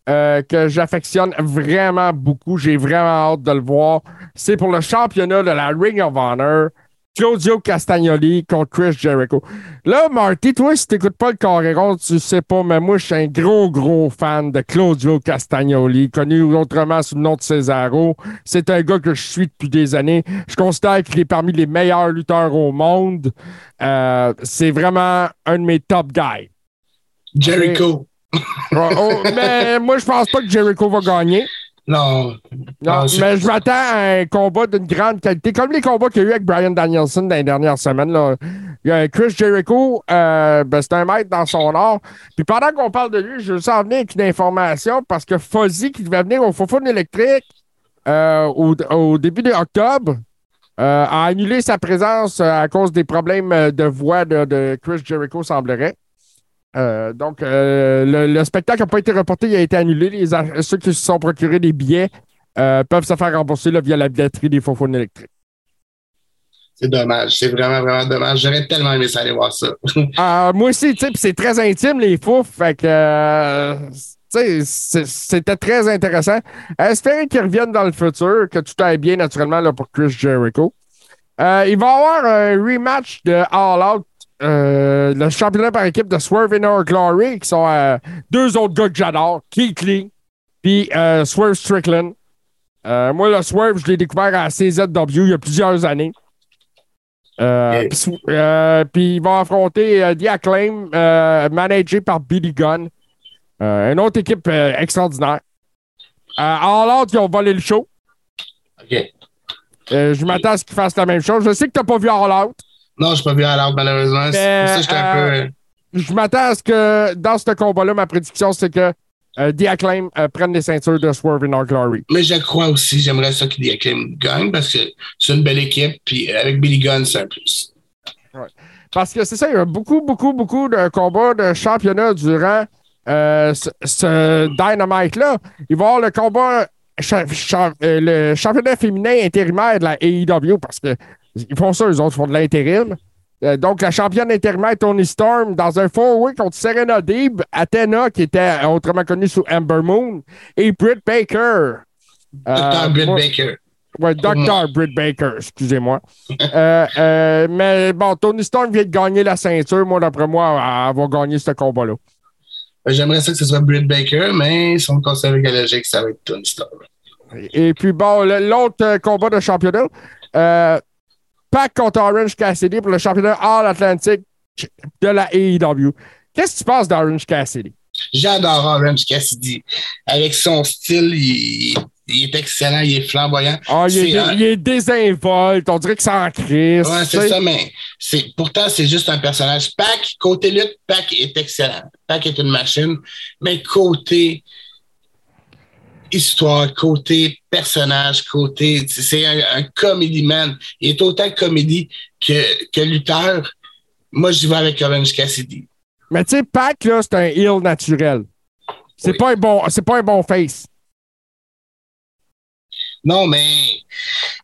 Speaker 2: euh, que j'affectionne vraiment beaucoup. J'ai vraiment hâte de le voir. C'est pour le championnat de la Ring of Honor. Claudio Castagnoli contre Chris Jericho. Là, Marty, toi, si t'écoutes pas le Coréron, tu sais pas, mais moi, je suis un gros, gros fan de Claudio Castagnoli, connu autrement sous le nom de Cesaro. C'est un gars que je suis depuis des années. Je considère qu'il est parmi les meilleurs lutteurs au monde. Euh, c'est vraiment un de mes top guys.
Speaker 3: Jericho.
Speaker 2: Oh, oh, mais moi, je pense pas que Jericho va gagner.
Speaker 3: Non.
Speaker 2: Non, mais je m'attends à un combat d'une grande qualité, comme les combats qu'il y a eu avec Brian Danielson dans les dernières semaines. Là. Il y a Chris Jericho, euh, ben, c'est un maître dans son art. Puis pendant qu'on parle de lui, je veux s'en venir avec une information parce que Fuzzy, qui devait venir au Fofone électrique euh, au, au début d'octobre, euh, a annulé sa présence euh, à cause des problèmes de voix de, de Chris Jericho, semblerait. Euh, donc, euh, le, le spectacle n'a pas été reporté, il a été annulé. Les, ceux qui se sont procurés des billets euh, peuvent se faire rembourser là, via la billetterie des faux électriques.
Speaker 3: C'est dommage. C'est vraiment, vraiment dommage. J'aurais tellement aimé ça aller voir ça.
Speaker 2: Euh, moi aussi, tu sais, c'est très intime, les fous. Fait que, tu sais, c'est- c'était très intéressant. Espérons qu'ils reviennent dans le futur, que tout aille bien, naturellement, là, pour Chris Jericho. Il va y avoir un rematch de All Out, euh, le championnat par équipe de Swerve and Our Glory, qui sont euh, deux autres gars que j'adore, Keith Lee, puis euh, Swerve Strickland. Moi, le Swerve, je l'ai découvert à CZW il y a plusieurs années. Puis il va affronter The Acclaim, managé par Billy Gunn. Une autre équipe extraordinaire. All Out, ils ont volé le show.
Speaker 3: OK.
Speaker 2: Je m'attends à ce qu'ils fassent la même chose. Je sais que tu n'as pas vu All Out.
Speaker 3: Non, je n'ai pas vu à malheureusement.
Speaker 2: Mais,
Speaker 3: ça que un
Speaker 2: euh,
Speaker 3: peu.
Speaker 2: Je m'attends à ce que dans ce combat-là, ma prédiction, c'est que euh, The Acclaim euh, prenne les ceintures de Swerve in Our Glory.
Speaker 3: Mais je crois aussi, j'aimerais ça qu'il Acclaim gagne parce que c'est une belle équipe. Puis avec Billy Gunn, c'est un plus.
Speaker 2: Parce que c'est ça, il y a beaucoup, beaucoup, beaucoup de combats de championnat durant euh, ce, ce Dynamite-là. Il va y avoir le combat, cha- cha- le championnat féminin intérimaire de la AEW parce que ils font ça, eux autres, ils font de l'intérim. Euh, donc, la championne intérimaire Tony Storm dans un four-way contre Serena Deeb, Athena, qui était autrement connue sous Amber Moon, et Britt Baker.
Speaker 3: Dr.
Speaker 2: Euh,
Speaker 3: Britt
Speaker 2: moi-
Speaker 3: Baker.
Speaker 2: Ouais, Dr. Britt Baker, excusez-moi. Euh, mais bon, Tony Storm vient de gagner la ceinture. Moi, d'après moi, elle va gagner ce combat-là.
Speaker 3: J'aimerais ça que ce soit Britt Baker, mais si on conserve avec la logique, ça va être Tony Storm.
Speaker 2: Et puis, bon, l'autre combat de championnat, euh, Pac contre Orange Cassidy pour le championnat All Atlantic de la AEW. Qu'est-ce que tu penses d'Orange Cassidy?
Speaker 3: J'adore Orange Cassidy. Avec son style, il, il est excellent, il est flamboyant.
Speaker 2: Ah, il, est,
Speaker 3: C'est un-
Speaker 2: il est désinvolte. On dirait que ça en crise.
Speaker 3: Ouais, c'est ça, mais pourtant, c'est juste un personnage. Pac, côté lutte, Pac est excellent. Pac est une machine, mais côté histoire, côté personnage, côté. C'est un, un comedy man. Il est autant comédie que, que lutteur. Moi, j'y vais avec Orange Cassidy.
Speaker 2: Mais tu sais, Pac, là, c'est un heel naturel. C'est
Speaker 3: Oui.
Speaker 2: pas un bon, c'est pas un bon face.
Speaker 3: Non, mais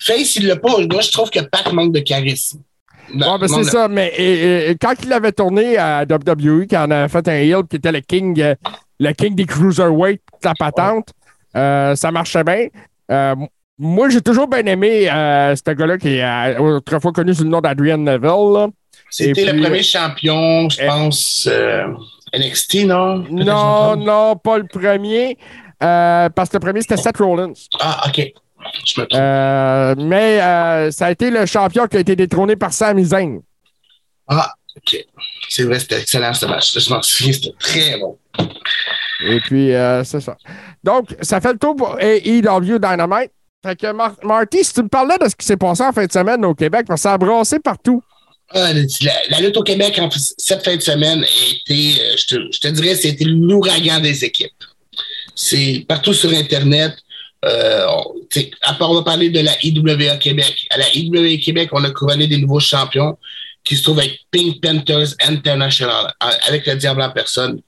Speaker 3: Face, il l'a pas. Moi, je trouve que Pac manque de charisme.
Speaker 2: Ouais, ben c'est ça, mais et- et- quand il avait tourné à WWE, quand on avait fait un heel qui était le king, euh, le king des cruiserweight, la patente, euh, ça marchait bien. Euh, moi, j'ai toujours bien aimé euh, ce gars-là qui est autrefois connu sous le nom d'Adrian Neville.
Speaker 3: C'était le premier champion, je pense, NXT, non?
Speaker 2: Non, non, pas le premier. parce que le premier, c'était Seth Rollins.
Speaker 3: Ah, OK. Je me trompe.
Speaker 2: Mais ça a été le champion qui a été détrôné par Sami Zayn.
Speaker 3: Ah, OK. C'est vrai, c'était excellent ce match. Je m'en souviens, c'était très bon.
Speaker 2: Et puis, euh, c'est ça. Donc, ça fait le tour pour AEW Dynamite. Fait que, Mar- Marty, si tu me parlais de ce qui s'est passé en fin de semaine au Québec, parce que ça a brassé partout.
Speaker 3: Ah, la, lutte au Québec cette fin de semaine a été, euh, je te, je te dirais, c'était l'ouragan des équipes. C'est partout sur Internet. Euh, à part, on va parler de la IWA Québec. À la IWA Québec, on a couronné des nouveaux champions qui se trouvent avec Pink Panthers International, avec le diable en personne.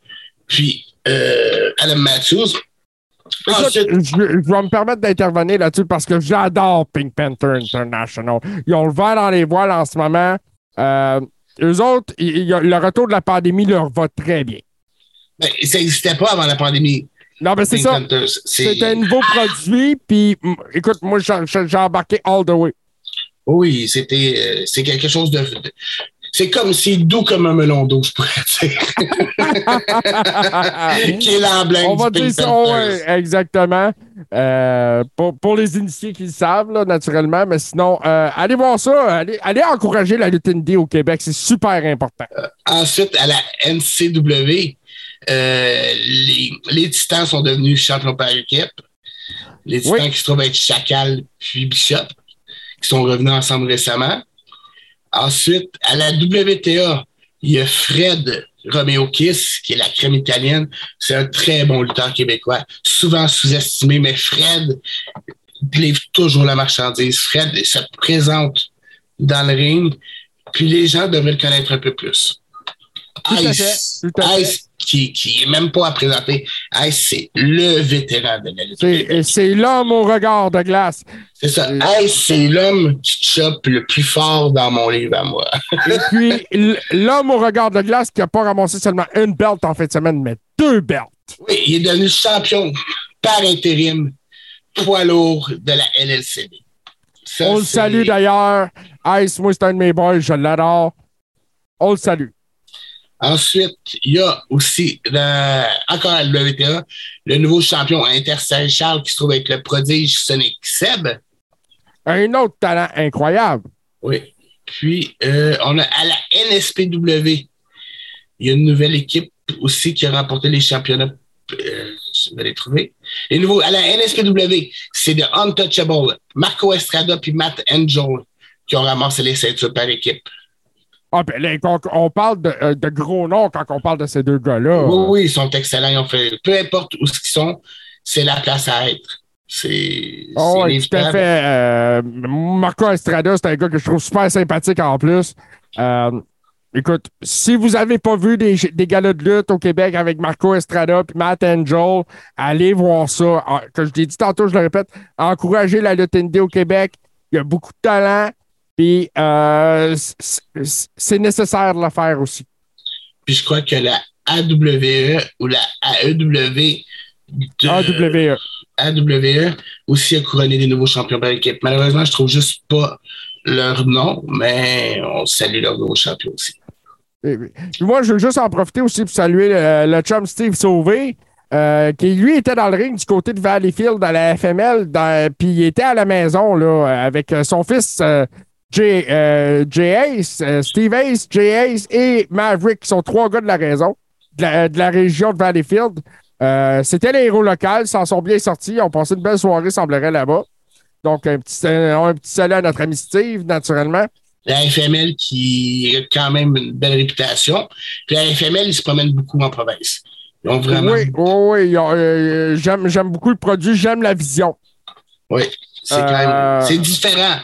Speaker 3: Puis, euh, Adam Matthews.
Speaker 2: Écoute, je, je vais me permettre d'intervenir là-dessus parce que j'adore Pink Panther International. Ils ont le vent dans les voiles en ce moment. Euh, eux autres, y a- le retour de la pandémie leur va très bien.
Speaker 3: ben, ça n'existait pas avant la pandémie.
Speaker 2: Non, mais c'est ça.
Speaker 3: C'est-
Speaker 2: un nouveau produit, puis écoute, moi, j'ai j'ai embarqué all the way.
Speaker 3: Oui, c'était euh, c'est quelque chose de. de- c'est comme c'est doux comme un melon d'eau, je pourrais dire. Qui est l'emblème
Speaker 2: On va dire ça, ouais, exactement. Euh, pour, pour les initiés qui le savent, là, naturellement. Mais sinon, euh, allez voir ça. Allez, allez encourager la lutte indie au Québec. C'est super important.
Speaker 3: Ensuite, à la NCW, euh, les, les Titans sont devenus champions par équipe. Les Titans
Speaker 2: Oui.
Speaker 3: qui se trouvent être Chacal puis Bishop, qui sont revenus ensemble récemment. Ensuite, à la WTA, il y a Fred Romeo Kiss, qui est la crème italienne. C'est un très bon lutteur québécois, souvent sous-estimé, mais Fred livre toujours la marchandise. Fred se présente dans le ring, puis les gens devraient le connaître un peu plus. Ice. Ice qui, qui est même pas à présenter. Ice, c'est le vétéran de la lutte.
Speaker 2: C'est l'homme au regard de glace.
Speaker 3: C'est ça. Ice, c'est l'homme qui chope le plus fort dans mon livre à moi.
Speaker 2: Et puis, l'homme au regard de glace qui n'a pas ramassé seulement une belt en fin de semaine, mais deux belts.
Speaker 3: Oui, il est devenu champion par intérim poids lourd de la LLCB. Ça,
Speaker 2: On le salue d'ailleurs. Ice, moi, c'est un de mes boys, je l'adore. On le salue.
Speaker 3: Ensuite, il y a aussi, le- encore à la WTA, le nouveau champion intersocial qui se trouve avec le prodige Sonic Seb.
Speaker 2: Un autre talent incroyable.
Speaker 3: Oui. Puis, euh, on a à la NSPW, il y a une nouvelle équipe aussi qui a remporté les championnats. Euh, je vais les trouver. Les nouveaux, à la NSPW, c'est de Untouchable, Marco Estrada puis Matt Angel qui ont ramassé les ceintures par équipe.
Speaker 2: Ah, ben là, on, on parle de, euh, de gros noms quand on parle de ces deux gars-là.
Speaker 3: Oui, oui, ils sont excellents. Ils ont fait, peu importe où ils sont, c'est la place à être. C'est.
Speaker 2: Oh, oui, tout à fait. Euh, Marco Estrada, c'est un gars que je trouve super sympathique en plus. Euh, écoute, si vous n'avez pas vu des, des galas de lutte au Québec avec Marco Estrada et Matt Angel, allez voir ça. Ah, Comme je l'ai dit tantôt, je le répète, encouragez la lutte indie au Québec. Il y a beaucoup de talent. Puis euh, c'est nécessaire de le faire aussi.
Speaker 3: Puis je crois que la AWE ou la AEW de-
Speaker 2: AWE.
Speaker 3: AWE aussi a couronné des nouveaux champions par équipe. Malheureusement, je trouve juste pas leur nom, mais on salue leurs nouveaux champions aussi.
Speaker 2: Et- moi, je veux juste en profiter aussi pour saluer le, le chum Steve Sauvé, euh, qui lui était dans le ring du côté de Valleyfield à la FML, puis il était à la maison là, avec euh, son fils euh, Jay, euh, Jay Ace, euh, Steve Ace, Jay Ace et Maverick, qui sont trois gars de la raison, de la, de la région de Valleyfield. Euh, C'était les héros locaux, s'en sont bien sortis, ont passé une belle soirée, semblerait, là-bas. Donc, un petit, un petit salut à notre ami Steve, naturellement.
Speaker 3: La FML qui a quand même une belle réputation. Puis la FML, ils se promènent beaucoup en province. Ils ont vraiment.
Speaker 2: Oui, oui, euh, j'aime, j'aime beaucoup le produit, j'aime la vision.
Speaker 3: Oui, c'est quand
Speaker 2: Euh,
Speaker 3: même. C'est différent.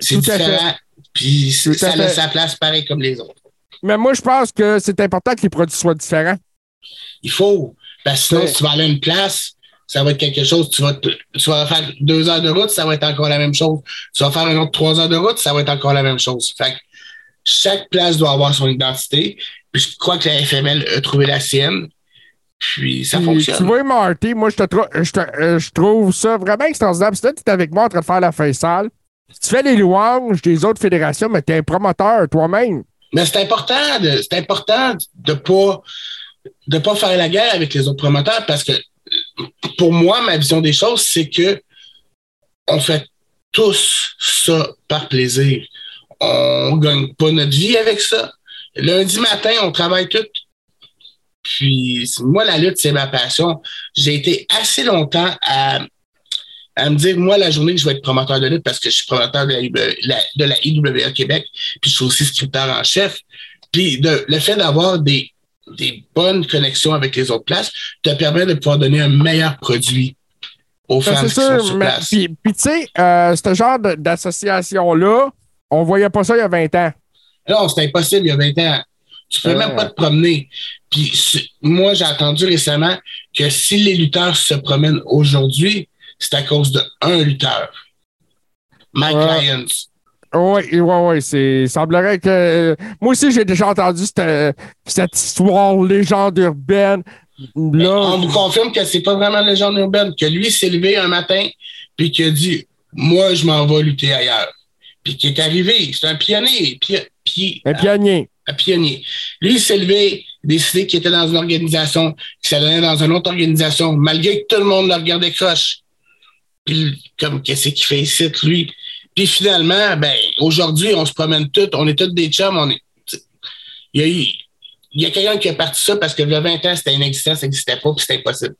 Speaker 3: C'est différent. Puis ça a
Speaker 2: fait.
Speaker 3: sa place pareil comme les autres.
Speaker 2: Mais moi, je pense que c'est important que les produits soient différents.
Speaker 3: Il faut. Parce que sinon, si tu vas aller à une place, ça va être quelque chose. Tu vas, te- tu vas faire deux heures de route, ça va être encore la même chose. Tu vas faire une autre trois heures de route, ça va être encore la même chose. Fait que chaque place doit avoir son identité. Puis je crois que la FML a trouvé la sienne. Puis ça
Speaker 2: Puis,
Speaker 3: fonctionne.
Speaker 2: Tu vois, Marty, moi, je, te je, te- euh, je trouve ça vraiment extraordinaire. Que là, tu es avec moi en train de faire la fin sale. Tu fais les louanges des autres fédérations, mais tu es un promoteur toi-même.
Speaker 3: Mais c'est important c'est important de pas, de pas faire la guerre avec les autres promoteurs parce que pour moi, ma vision des choses, c'est que on fait tous ça par plaisir. On gagne pas notre vie avec ça. Lundi matin, on travaille tout. Puis moi, la lutte, c'est ma passion. J'ai été assez longtemps à, à me dire, moi, la journée que je vais être promoteur de lutte, parce que je suis promoteur de la, de la IWA Québec, puis je suis aussi scripteur en chef. Puis de- le fait d'avoir des, des bonnes connexions avec les autres places te permet de pouvoir donner un meilleur produit aux
Speaker 2: Ça,
Speaker 3: fans qui sont sur
Speaker 2: mais-
Speaker 3: place.
Speaker 2: Puis, tu sais, euh, ce genre d'association-là, on voyait pas ça il y a 20 ans.
Speaker 3: Non, c'est impossible, il y a 20 ans. Tu peux
Speaker 2: Ouais.
Speaker 3: même pas te promener. Puis moi, j'ai entendu récemment que si les lutteurs se promènent aujourd'hui, c'est à cause de un lutteur. Mike
Speaker 2: Ouais.
Speaker 3: Lyons.
Speaker 2: Oui, oui, oui. Il semblerait que. euh, moi aussi, j'ai déjà entendu cette, cette histoire, légende urbaine. Là,
Speaker 3: On vous confirme que c'est pas vraiment légende urbaine, que lui s'est levé un matin puis qu'il a dit Moi, je m'en vais lutter ailleurs. Puis qui est arrivé, c'est un pionnier, pi- pi-
Speaker 2: un pionnier.
Speaker 3: un pionnier. Lui, il s'est levé, décidé qu'il était dans une organisation, qu'il s'allait dans une autre organisation, malgré que tout le monde le regardait croche. Puis, comme, qu'est-ce qu'il fait ici, lui? Puis finalement, ben, aujourd'hui, on se promène tous, on est tous des chums, on est. Il y a eu. Il y a quelqu'un qui a parti ça parce que le 20 ans, c'était inexistant, ça n'existait pas, puis c'était impossible.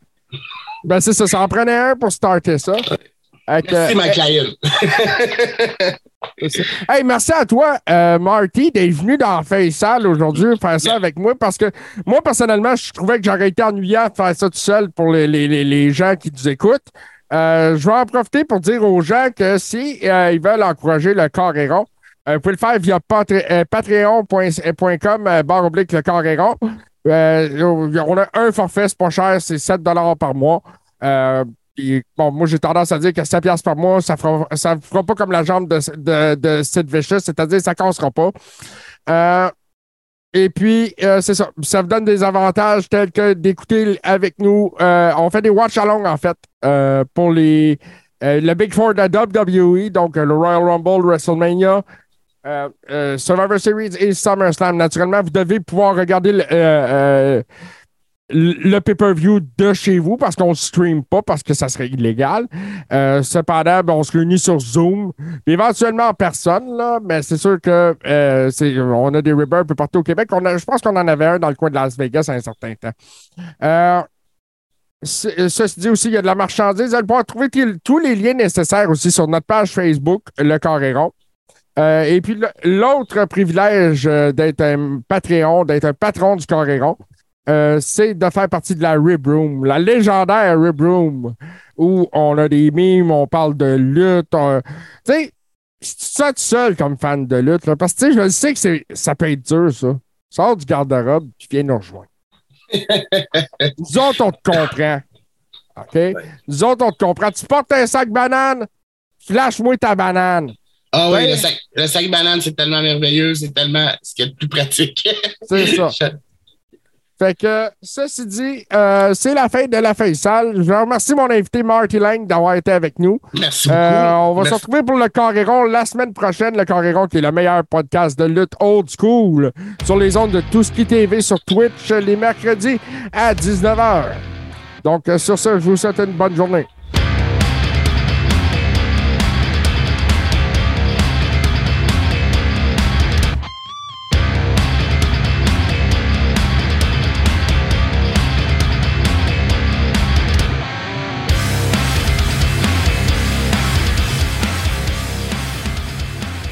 Speaker 2: Ben, c'est ça. Ça en prenait un pour starter ça. Avec,
Speaker 3: Merci,
Speaker 2: euh,
Speaker 3: Lyon.
Speaker 2: Hey, merci à toi, euh, Marty, d'être venu dans Faisal aujourd'hui faire ça avec moi parce que moi, personnellement, je trouvais que j'aurais été ennuyant de faire ça tout seul pour les, les- les- les gens qui nous écoutent. Euh, je vais en profiter pour dire aux gens que si euh, ils veulent encourager le Coréron, Euh, vous pouvez le faire via patreon.com, barre oblique le carré on a un forfait, c'est pas cher, c'est 7 par mois. bon, moi, j'ai tendance à dire que 7 par mois, ça fera, ça fera pas comme la jambe de, de, de Sid Vicious, c'est-à-dire ça ne cassera pas. Et puis, euh, c'est ça. Ça vous donne des avantages tels que d'écouter avec nous. Euh, on fait des watch-along, en fait, euh, pour les, le Big Four de WWE, donc le Royal Rumble, WrestleMania, Survivor Series et SummerSlam. Naturellement, vous devez pouvoir regarder le, le pay-per-view de chez vous parce qu'on ne stream pas parce que ça serait illégal. Euh, cependant, ben, on se réunit sur Zoom, éventuellement en personne, mais c'est sûr que euh, on a des ribbons un peu partout au Québec. je pense qu'on en avait un dans le coin de Las Vegas à un certain temps. Euh, ceci dit aussi, il y a de la marchandise. Vous allez pouvoir trouver tous les liens nécessaires aussi sur notre page Facebook, Le Coréron. et puis l'autre privilège d'être un Patreon, d'être un patron du Coréron, euh, c'est de faire partie de la Rib Room, la légendaire Rib Room, où on a des mimes, on parle de lutte. Tu sais, tu te sens seul comme fan de lutte, parce que je sais que ça peut être dur, ça. Sors du garde-robe, tu viens nous rejoindre. Nous autres, on te comprend. OK? Nous autres, on te comprend. Tu portes un sac banane, flash-moi ta banane.
Speaker 3: Ah oui, le sac, le sac banane, c'est tellement merveilleux, c'est tellement ce qui est le plus pratique.
Speaker 2: c'est ça. Fait que, ceci dit, euh, c'est la fin de la sale. Je remercie mon invité Marty Lang d'avoir été avec nous.
Speaker 3: Merci beaucoup. Euh,
Speaker 2: on va se retrouver pour le Carréron la semaine prochaine. Le Carréron qui est le meilleur podcast de lutte old school sur les ondes de Tout qui TV sur Twitch les mercredis à 19h. Donc, euh, sur ce, je vous souhaite une bonne journée.